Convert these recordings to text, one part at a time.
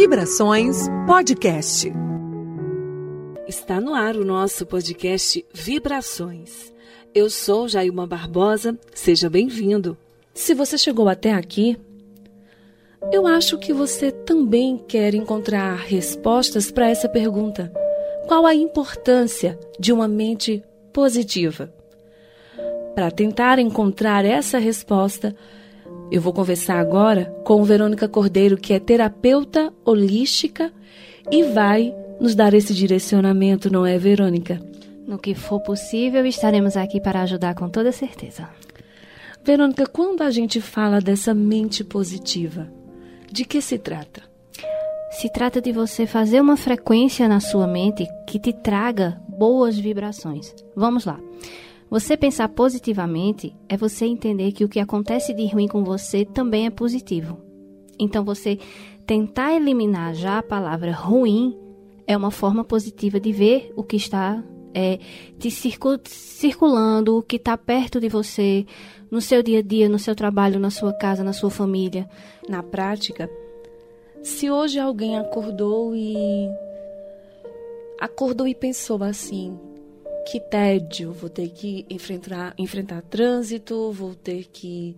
Vibrações Podcast. Está no ar o nosso podcast Vibrações. Eu sou Jailma Barbosa, seja bem-vindo. Se você chegou até aqui, eu acho que você também quer encontrar respostas para essa pergunta: qual a importância de uma mente positiva? Para tentar encontrar essa resposta, eu vou conversar agora com Verônica Cordeiro, que é terapeuta holística e vai nos dar esse direcionamento, não é, Verônica? No que for possível, estaremos aqui para ajudar com toda certeza. Verônica, quando a gente fala dessa mente positiva, de que se trata? Se trata de você fazer uma frequência na sua mente que te traga boas vibrações. Vamos lá. Você pensar positivamente é você entender que o que acontece de ruim com você também é positivo. Então, você tentar eliminar já a palavra ruim é uma forma positiva de ver o que está é, te circulando, o que está perto de você, no seu dia a dia, no seu trabalho, na sua casa, na sua família. Na prática, se hoje alguém acordou e. acordou e pensou assim: que tédio, vou ter que enfrentar, enfrentar trânsito, vou ter que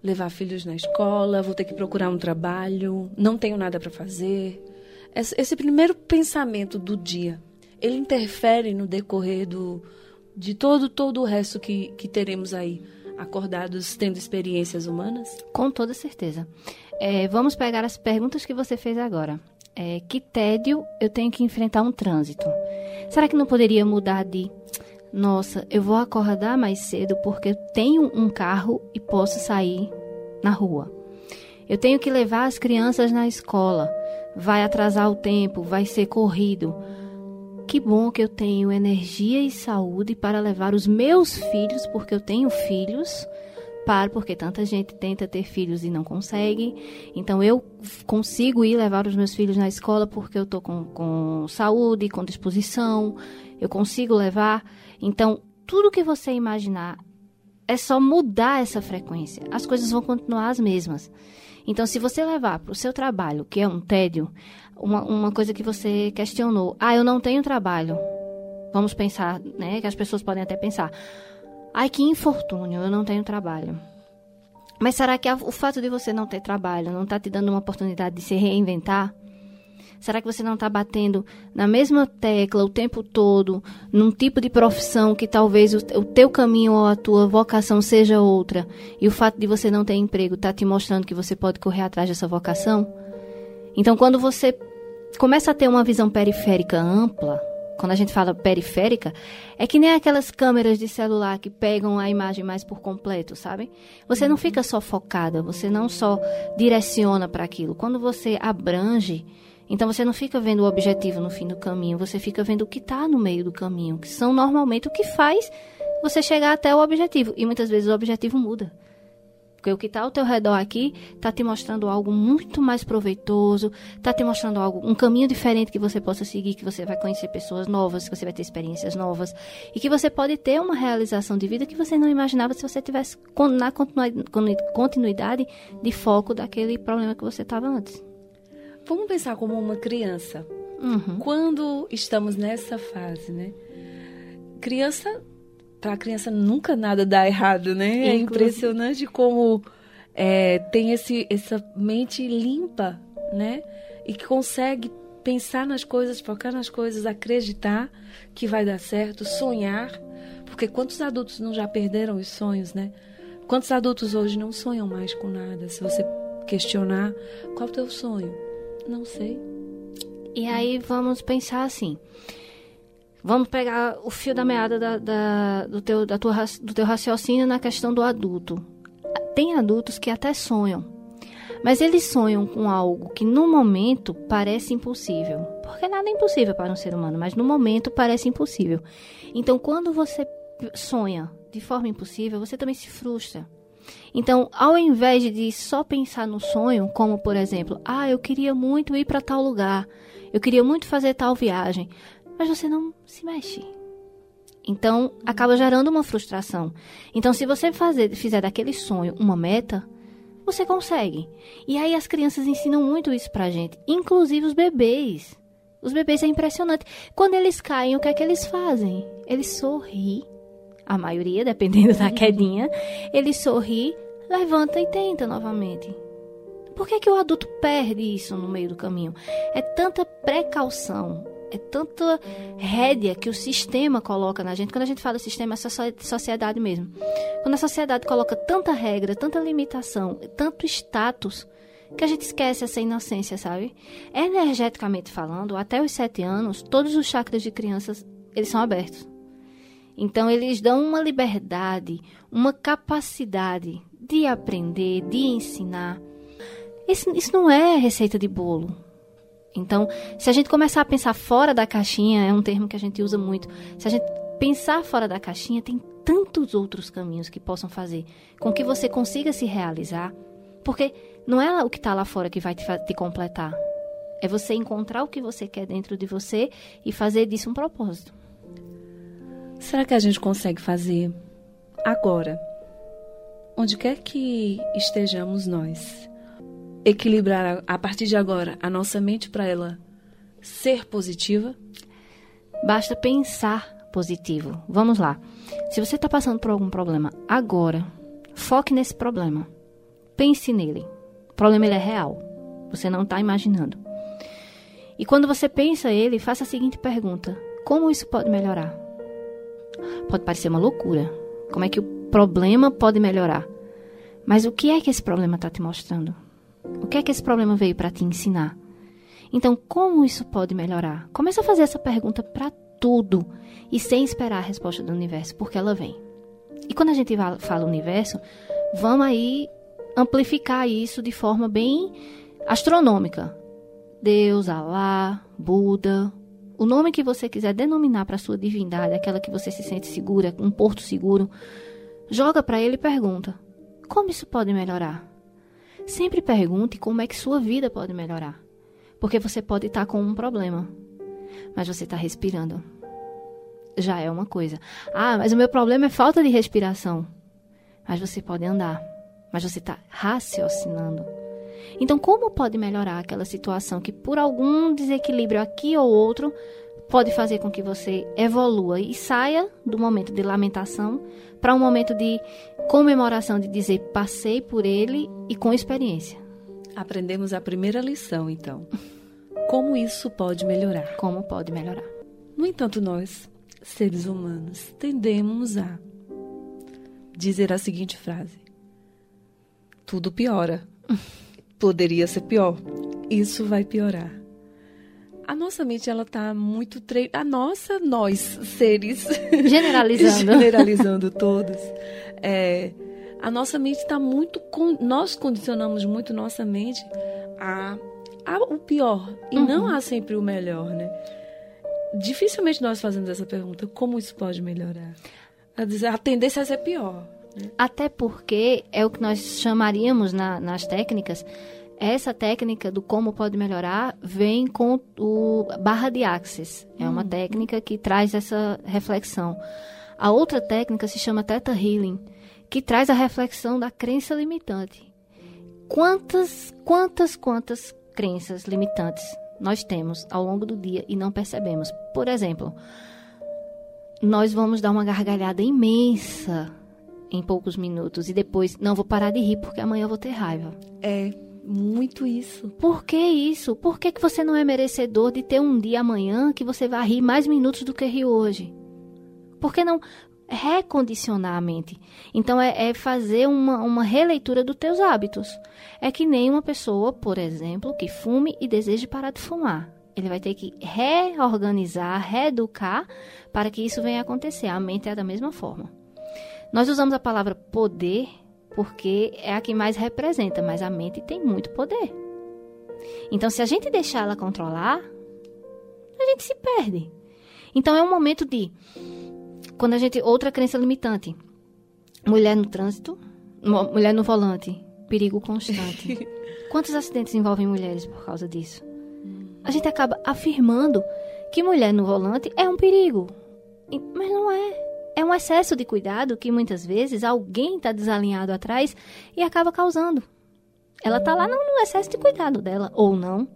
levar filhos na escola, vou ter que procurar um trabalho, não tenho nada para fazer. Esse, primeiro pensamento do dia, ele interfere no decorrer do, de todo, todo o resto que, que teremos aí, acordados tendo experiências humanas? Com toda certeza. É, vamos pegar as perguntas que você fez agora. É, que tédio eu tenho que enfrentar um trânsito? Será que não poderia mudar de nossa, eu vou acordar mais cedo porque tenho um carro e posso sair na rua. Eu tenho que levar as crianças na escola. Vai atrasar o tempo, vai ser corrido. Que bom que eu tenho energia e saúde para levar os meus filhos, porque eu tenho filhos, para porque tanta gente tenta ter filhos e não consegue. Então eu consigo ir levar os meus filhos na escola porque eu estou com, com saúde, com disposição, eu consigo levar. Então, tudo que você imaginar é só mudar essa frequência. As coisas vão continuar as mesmas. Então, se você levar para o seu trabalho, que é um tédio, uma, uma coisa que você questionou, ah, eu não tenho trabalho. Vamos pensar, né? Que as pessoas podem até pensar, ai, que infortúnio, eu não tenho trabalho. Mas será que o fato de você não ter trabalho não está te dando uma oportunidade de se reinventar? Será que você não está batendo na mesma tecla o tempo todo, num tipo de profissão que talvez o, o teu caminho ou a tua vocação seja outra, e o fato de você não ter emprego está te mostrando que você pode correr atrás dessa vocação? Então, quando você começa a ter uma visão periférica ampla, quando a gente fala periférica, é que nem aquelas câmeras de celular que pegam a imagem mais por completo, sabe? Você não fica só focada, você não só direciona para aquilo. Quando você abrange, então você não fica vendo o objetivo no fim do caminho, você fica vendo o que está no meio do caminho, que são normalmente o que faz você chegar até o objetivo. E muitas vezes o objetivo muda. Porque o que está ao teu redor aqui está te mostrando algo muito mais proveitoso, está te mostrando algo, um caminho diferente que você possa seguir, que você vai conhecer pessoas novas, que você vai ter experiências novas e que você pode ter uma realização de vida que você não imaginava se você tivesse na continuidade de foco daquele problema que você estava antes. Vamos pensar como uma criança. Uhum. Quando estamos nessa fase, né? Criança, para a criança nunca nada dá errado, né? É impressionante como é, tem esse, essa mente limpa, né? E que consegue pensar nas coisas, focar nas coisas, acreditar que vai dar certo, sonhar. Porque quantos adultos não já perderam os sonhos, né? Quantos adultos hoje não sonham mais com nada? Se você questionar, qual é o teu sonho? Não sei. E aí vamos pensar assim. Vamos pegar o fio da meada da, da, do, teu, da tua, do teu raciocínio na questão do adulto. Tem adultos que até sonham, mas eles sonham com algo que no momento parece impossível. Porque nada é impossível para um ser humano, mas no momento parece impossível. Então, quando você sonha de forma impossível, você também se frustra. Então, ao invés de só pensar no sonho, como por exemplo, ah, eu queria muito ir para tal lugar, eu queria muito fazer tal viagem, mas você não se mexe. Então, acaba gerando uma frustração. Então, se você fazer, fizer daquele sonho uma meta, Você consegue. E aí as crianças ensinam muito isso pra gente, inclusive os bebês. Os bebês é impressionante. Quando eles caem, o que é que eles fazem? Eles sorriem. A maioria, dependendo da quedinha, eles sorri, levanta e tenta novamente. Por que, que o adulto perde isso no meio do caminho? É tanta precaução, é tanta rédea que o sistema coloca na gente. Quando a gente fala sistema, é sociedade mesmo. Quando a sociedade coloca tanta regra, tanta limitação, tanto status, que a gente esquece essa inocência, sabe? Energeticamente falando, até os sete anos, todos os chakras de crianças, eles são abertos. Então, eles dão uma liberdade, uma capacidade de aprender, de ensinar. Isso, isso não é receita de bolo. Então, se a gente começar a pensar fora da caixinha, é um termo que a gente usa muito. Se a gente pensar fora da caixinha, tem tantos outros caminhos que possam fazer com que você consiga se realizar. Porque não é o que está lá fora que vai te, te completar. É você encontrar o que você quer dentro de você e fazer disso um propósito. Será que a gente consegue fazer agora, onde quer que estejamos nós, equilibrar a partir de agora a nossa mente para ela ser positiva? Basta pensar positivo. Vamos lá. Se você está passando por algum problema agora, foque nesse problema. Pense nele. O problema ele é real. Você não está imaginando. E quando você pensa ele, faça a seguinte pergunta: Como isso pode melhorar? Pode parecer uma loucura. Como é que o problema pode melhorar? Mas o que é que esse problema está te mostrando? O que é que esse problema veio para te ensinar? Então, como isso pode melhorar? Começa a fazer essa pergunta para tudo e sem esperar a resposta do universo, porque ela vem. E quando a gente fala universo, vamos aí amplificar isso de forma bem astronômica. Deus, Alá, Buda, o nome que você quiser denominar para sua divindade, aquela que você se sente segura, um porto seguro, joga para ele e pergunta: como isso pode melhorar? Sempre pergunte como é que sua vida pode melhorar. Porque você pode estar com um problema, mas você está respirando. Já é uma coisa. Ah, mas o meu problema é falta de respiração. Mas você pode andar. Mas você está raciocinando. Então, como pode melhorar aquela situação que, por algum desequilíbrio aqui ou outro, pode fazer com que você evolua e saia do momento de lamentação para um momento de comemoração, de dizer passei por ele e com experiência? Aprendemos a primeira lição, então. Como isso pode melhorar? Como pode melhorar? No entanto, nós, seres humanos, tendemos a dizer a seguinte frase: Tudo piora. poderia ser pior. Isso vai piorar. A nossa mente ela tá muito tre... a nossa nós seres generalizando generalizando todos. É, a nossa mente está muito con... nós condicionamos muito nossa mente a, a o pior e uhum. não a sempre o melhor, né? Dificilmente nós fazemos essa pergunta, como isso pode melhorar? A tendência é ser pior. Até porque é o que nós chamaríamos na, nas técnicas. Essa técnica do como pode melhorar vem com o barra de axis. É uma hum. técnica que traz essa reflexão. A outra técnica se chama Theta Healing, que traz a reflexão da crença limitante. Quantas, quantas, quantas crenças limitantes nós temos ao longo do dia e não percebemos? Por exemplo, nós vamos dar uma gargalhada imensa em poucos minutos e depois, não, vou parar de rir porque amanhã eu vou ter raiva. É, muito isso. Por que isso? Por que, que você não é merecedor de ter um dia amanhã que você vai rir mais minutos do que rir hoje? Por que não recondicionar a mente? Então, é, é fazer uma, uma releitura dos teus hábitos. É que nem uma pessoa, por exemplo, que fume e deseje parar de fumar. Ele vai ter que reorganizar, reeducar para que isso venha a acontecer. A mente é da mesma forma. Nós usamos a palavra poder porque é a que mais representa, mas a mente tem muito poder. Então, se a gente deixar ela controlar, a gente se perde. Então, é um momento de. Quando a gente. Outra crença limitante: mulher no trânsito, mulher no volante, perigo constante. Quantos acidentes envolvem mulheres por causa disso? A gente acaba afirmando que mulher no volante é um perigo. Mas não é. É um excesso de cuidado que muitas vezes alguém está desalinhado atrás e acaba causando. Ela está lá no, no excesso de cuidado dela, ou não.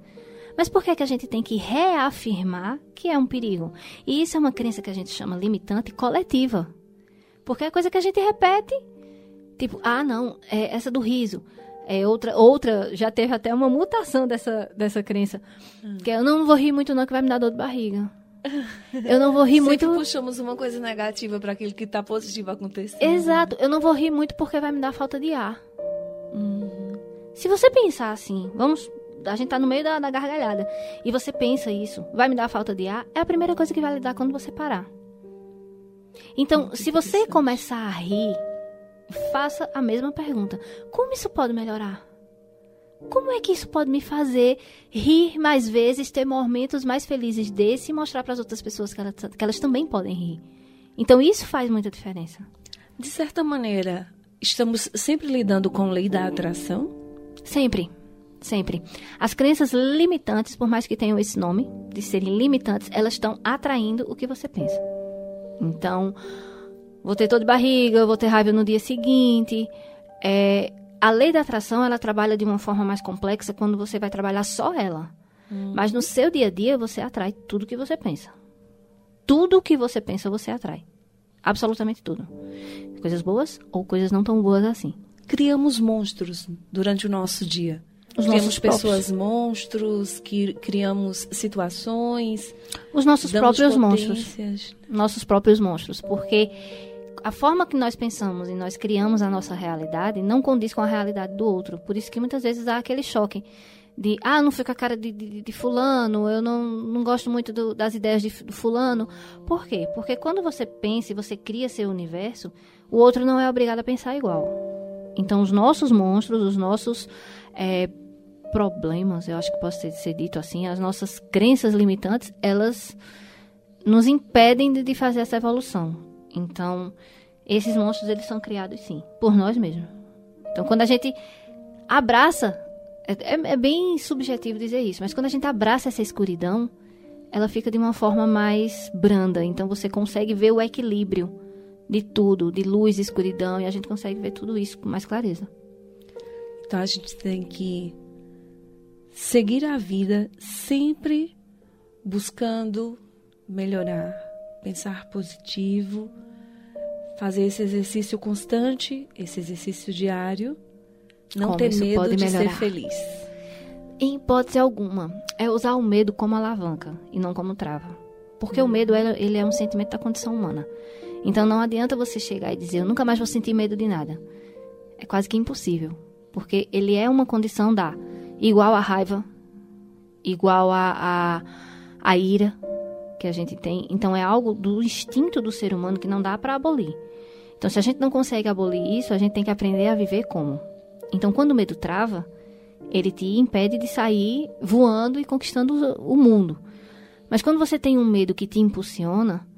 Mas por que, é que a gente tem que reafirmar que é um perigo? E isso é uma crença que a gente chama limitante coletiva. Porque é coisa que a gente repete. Tipo, ah, não, é essa do riso. É outra, outra, já teve até uma mutação dessa, dessa crença. Hum. Que é, eu não vou rir muito não, que vai me dar dor de barriga. Eu não vou rir Sempre muito. puxamos uma coisa negativa para aquilo que está positivo acontecendo. Exato. Eu não vou rir muito porque vai me dar falta de ar. Uhum. Se você pensar assim, vamos. A gente tá no meio da, da gargalhada. E você pensa isso, vai me dar falta de ar, é a primeira coisa que vai lhe dar quando você parar. Então, Muito se você começar a rir, faça a mesma pergunta: como isso pode melhorar? Como é que isso pode me fazer rir mais vezes, ter momentos mais felizes desse e mostrar para as outras pessoas que elas, que elas também podem rir? Então isso faz muita diferença. De certa maneira, estamos sempre lidando com a lei da atração? Sempre. Sempre. As crenças limitantes, por mais que tenham esse nome, de serem limitantes, elas estão atraindo o que você pensa. Então, vou ter dor de barriga, vou ter raiva no dia seguinte. É, a lei da atração, ela trabalha de uma forma mais complexa quando você vai trabalhar só ela. Hum. Mas no seu dia a dia, você atrai tudo que você pensa. Tudo que você pensa, você atrai. Absolutamente tudo. Coisas boas ou coisas não tão boas assim. Criamos monstros durante o nosso dia. Os criamos pessoas monstros, que criamos situações. Os nossos próprios monstros. Nossos próprios monstros. Porque a forma que nós pensamos e nós criamos a nossa realidade não condiz com a realidade do outro. Por isso que muitas vezes há aquele choque de, ah, não fica a cara de, de, de fulano, eu não, não gosto muito do, das ideias de, do fulano. Por quê? Porque quando você pensa e você cria seu universo, o outro não é obrigado a pensar igual. Então, os nossos monstros, os nossos é, problemas, eu acho que ser, ser dito assim, as nossas crenças limitantes, elas nos impedem de, de fazer essa evolução. Então, esses monstros eles são criados sim, por nós mesmos. Então, quando a gente abraça, é, é, é, bem subjetivo dizer isso, mas quando a gente abraça essa escuridão, ela fica de uma forma mais branda. Então, você consegue ver o equilíbrio de tudo, de luz escuridão, e a gente consegue ver tudo isso com mais clareza. Então, a gente tem que seguir a vida sempre buscando melhorar, pensar positivo fazer esse exercício constante, esse exercício diário, não como ter medo de ser feliz. Em hipótese alguma, é usar o medo como alavanca e não como trava. Porque o medo ele é um sentimento da condição humana. Então não adianta você chegar e dizer eu nunca mais vou sentir medo de nada. É quase que impossível, porque ele é uma condição da igual a raiva, igual a, a ira, que a gente tem. Então é algo do instinto do ser humano que não dá para abolir. Então se a gente não consegue abolir isso, a gente tem que aprender a viver como. Então quando o medo trava, ele te impede de sair voando e conquistando o mundo. Mas quando você tem um medo que te impulsiona,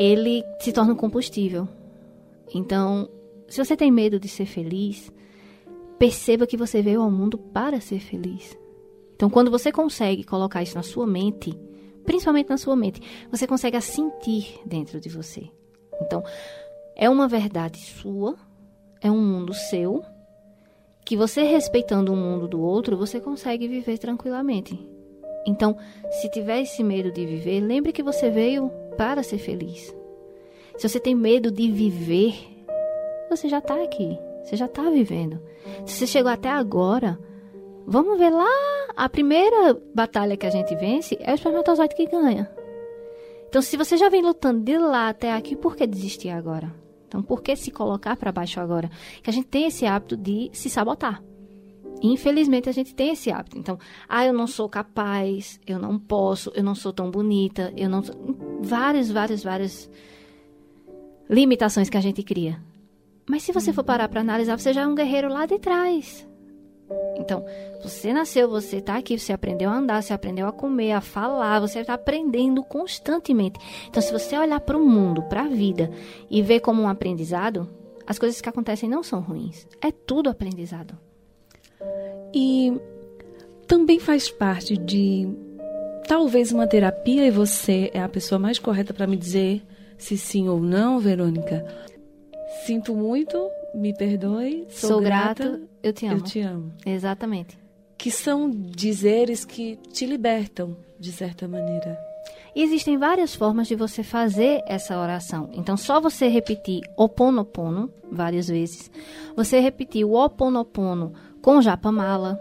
ele se torna um combustível. Então, se você tem medo de ser feliz, perceba que você veio ao mundo para ser feliz. Então, quando você consegue colocar isso na sua mente, principalmente na sua mente, você consegue a sentir dentro de você. Então, é uma verdade sua, é um mundo seu, que você respeitando o mundo do outro, você consegue viver tranquilamente. Então, se tiver esse medo de viver, lembre que você veio para ser feliz. Se você tem medo de viver, você já está aqui, você já está vivendo. Se você chegou até agora, Vamos ver lá, a primeira batalha que a gente vence é o espermatozoide que ganha. Então, se você já vem lutando de lá até aqui, por que desistir agora? Então, por que se colocar para baixo agora? Que a gente tem esse hábito de se sabotar. Infelizmente, a gente tem esse hábito. Então, ah, eu não sou capaz, eu não posso, eu não sou tão bonita, eu não. Várias, várias, várias limitações que a gente cria. Mas se você for parar para analisar, você já é um guerreiro lá de trás. Então, você nasceu, você está aqui, você aprendeu a andar, você aprendeu a comer, a falar, você está aprendendo constantemente. Então, se você olhar para o mundo, para a vida e ver como um aprendizado, as coisas que acontecem não são ruins. É tudo aprendizado. E também faz parte de talvez uma terapia e você é a pessoa mais correta para me dizer se sim ou não, Verônica. Sinto muito, me perdoe, sou, Sou grata, grato, eu te amo. eu te amo. Exatamente. Que são dizeres que te libertam, de certa maneira. E existem várias formas de você fazer essa oração. Então, só você repetir Oponopono várias vezes. Você repetir o Oponopono com Japamala,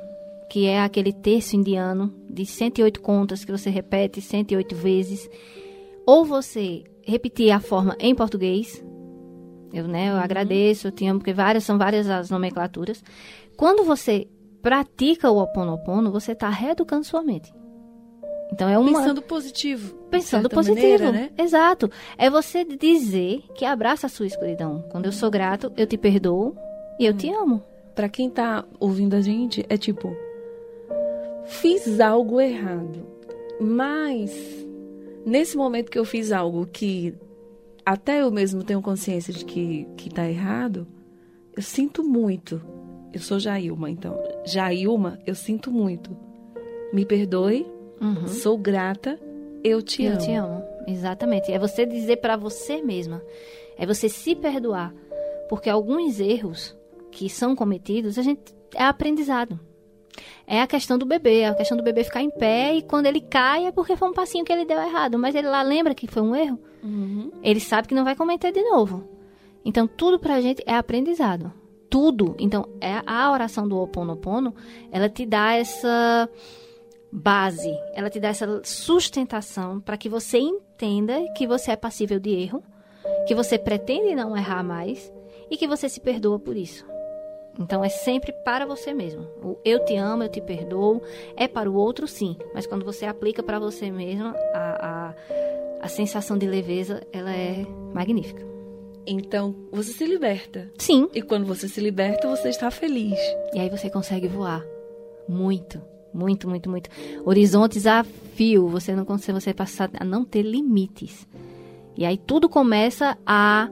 que é aquele terço indiano de 108 contas que você repete 108 vezes. Ou você repetir a forma em português. Eu, né, eu agradeço, eu te amo, porque várias são várias as nomenclaturas. Quando você pratica o Oponopono, você está reeducando sua mente. Então é uma Pensando positivo. Pensando positivo. maneira, né? Exato. É você dizer que abraça a sua escuridão. Quando eu sou grato, eu te perdoo e eu te amo. Pra quem tá ouvindo a gente, é tipo. Fiz algo errado. Mas. Nesse momento que eu fiz algo que até eu mesmo tenho consciência de que, que tá errado, eu sinto muito. Eu sou Jailma, então. Jailma, eu sinto muito. Me perdoe, Uhum. sou grata, eu te eu amo. te amo. Exatamente. É você dizer pra você mesma. É você se perdoar. Porque alguns erros que são cometidos, a gente é aprendizado. É a questão do bebê, é a questão do bebê ficar em pé e quando ele cai é porque foi um passinho que ele deu errado, mas ele lá lembra que foi um erro. Uhum. ele sabe que não vai cometer de novo. Então, tudo pra gente é aprendizado. Tudo. Então, é a oração do Ho Oponopono, ela te dá essa base, ela te dá essa sustentação para que você entenda que você é passível de erro, que você pretende não errar mais e que você se perdoa por isso. Então é sempre para você mesmo. O eu te amo, eu te perdoo, é para o outro sim, mas quando você aplica para você mesmo, a, a, a sensação de leveza, ela é magnífica. Então, você se liberta. Sim. E quando você se liberta, você está feliz. E aí você consegue voar. Muito, muito, muito, muito. Horizontes a fio. Você não consegue, você passar a não ter limites. E aí tudo começa a,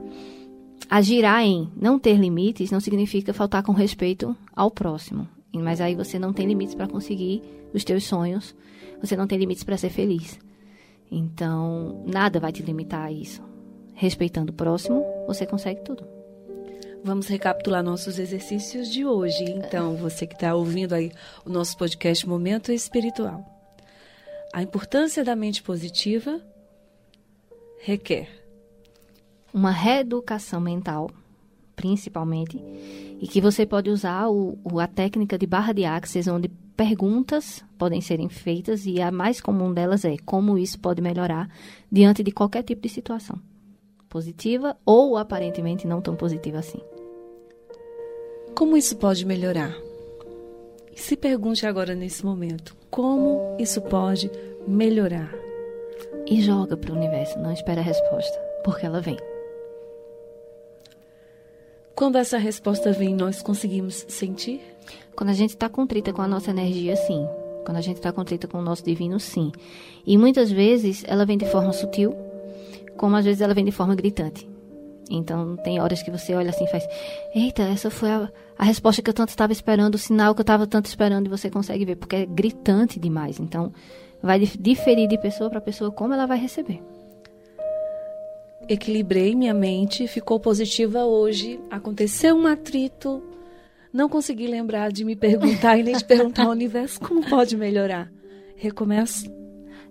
a girar em não ter limites não significa faltar com respeito ao próximo. Mas aí você não tem limites para conseguir os teus sonhos. Você não tem limites para ser feliz. Então, nada vai te limitar a isso. Respeitando o próximo, você consegue tudo. Vamos recapitular nossos exercícios de hoje. Então, você que está ouvindo aí o nosso podcast Momento Espiritual. A importância da mente positiva requer uma reeducação mental, principalmente, e que você pode usar o, o- a técnica de barra de axis, onde perguntas podem serem feitas e a mais comum delas é como isso pode melhorar diante de qualquer tipo de situação, positiva ou aparentemente não tão positiva assim. como isso pode melhorar. Se pergunte agora nesse momento, como isso pode melhorar? E joga para o universo, não espera a resposta, porque ela vem. Quando essa resposta vem, nós conseguimos sentir? Quando a gente está contrita com a nossa energia, sim. Quando a gente está contrita com o nosso divino, sim. E muitas vezes ela vem de forma sutil, como às vezes ela vem de forma gritante. Então tem horas que você olha assim e faz: Eita, essa foi a, a resposta que eu tanto estava esperando, o sinal que eu estava tanto esperando, e você consegue ver, porque é gritante demais. Então vai dif- diferir de pessoa para pessoa como ela vai receber. Equilibrei minha mente, ficou positiva hoje. Aconteceu um atrito, não consegui lembrar de me perguntar e nem de perguntar ao universo como pode melhorar. Recomeço.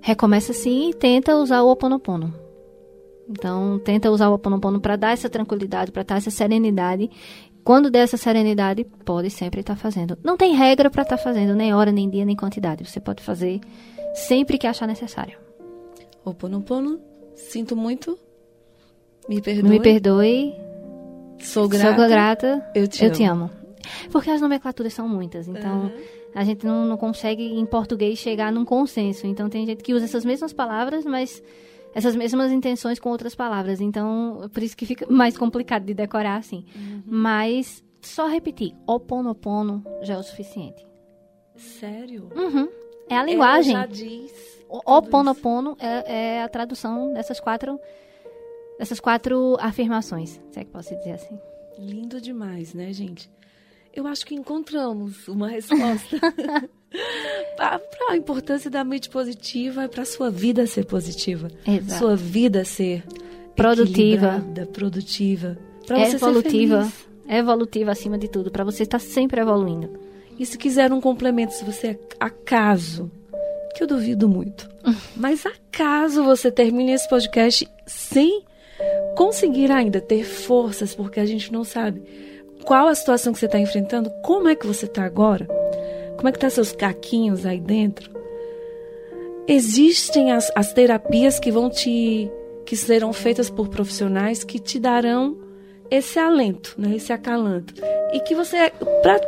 Recomeça assim e tenta usar o Ho Oponopono. Então, tenta usar o Ho Oponopono para dar essa tranquilidade, para dar essa serenidade. Quando der essa serenidade, pode sempre estar fazendo. Não tem regra para estar fazendo, nem hora, nem dia, nem quantidade. Você pode fazer sempre que achar necessário. Oponopono, sinto muito. Me perdoe. Me perdoe, Sou grata. sou grata, Eu te eu amo. te amo. Porque as nomenclaturas são muitas, então Aham. a gente não, não consegue em português chegar num consenso. Então tem gente que usa essas mesmas palavras, mas essas mesmas intenções com outras palavras. Então, por isso que fica mais complicado de decorar assim. Uhum. Mas só repetir, oponopono já é o suficiente. Sério? Uhum. É a linguagem. Ela já diz. Oponopono é, é a tradução dessas quatro dessas quatro afirmações, se é que posso dizer assim. Lindo demais, né, gente? Eu acho que encontramos uma resposta para a importância da mente positiva e para sua vida ser positiva. Exato. Sua vida ser Produtiva. produtiva. Pra você ser Evolutiva. feliz. evolutiva acima de tudo, para você estar sempre evoluindo. E se quiser um complemento, se você acaso, que eu duvido muito, mas acaso você termine esse podcast sem conseguir ainda ter forças, porque a gente não sabe qual a situação que você está enfrentando, como é que você está agora, como é que tá seus caquinhos aí dentro. Existem as, as terapias que vão te que serão feitas por profissionais que te darão esse alento, né, esse acalanto. E que você pra,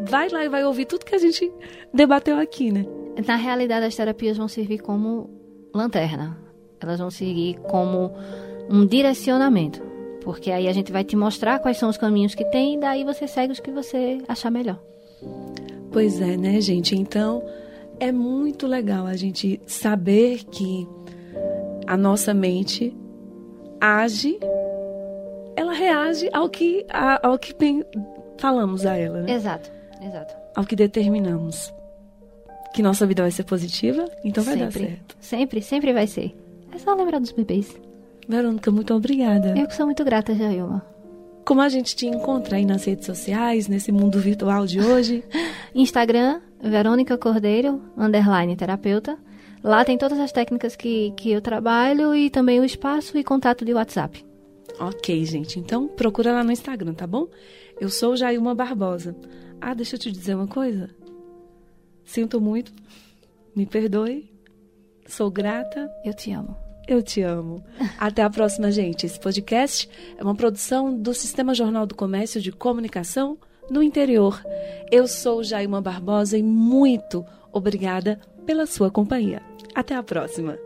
vai lá e vai ouvir tudo que a gente debateu aqui, né? Na realidade, as terapias vão servir como lanterna. Elas vão seguir como um direcionamento. Porque aí a gente vai te mostrar quais são os caminhos que tem e daí você segue os que você achar melhor. Pois é, né, gente? Então, é muito legal a gente saber que a nossa mente age, ela reage ao que, ao que falamos a ela, né? Exato, exato. Ao que determinamos. Que nossa vida vai ser positiva, então vai sempre, dar certo. Sempre, sempre vai ser. É só lembrar dos bebês. Verônica, muito obrigada. Eu que sou muito grata, Jailma. Como a gente te encontra aí nas redes sociais, nesse mundo virtual de hoje? Instagram, Verônica Cordeiro, underline terapeuta. Lá tem todas as técnicas que, que eu trabalho e também o espaço e contato de WhatsApp. Ok, gente. Então procura lá no Instagram, tá bom? Eu sou Jailma Barbosa. Ah, deixa eu te dizer uma coisa. Sinto muito. Me perdoe. Sou grata. Eu te amo. Eu te amo. Até a próxima, gente. Esse podcast é uma produção do Sistema Jornal do Comércio de Comunicação no interior. Eu sou Jaima Barbosa e muito obrigada pela sua companhia. Até a próxima.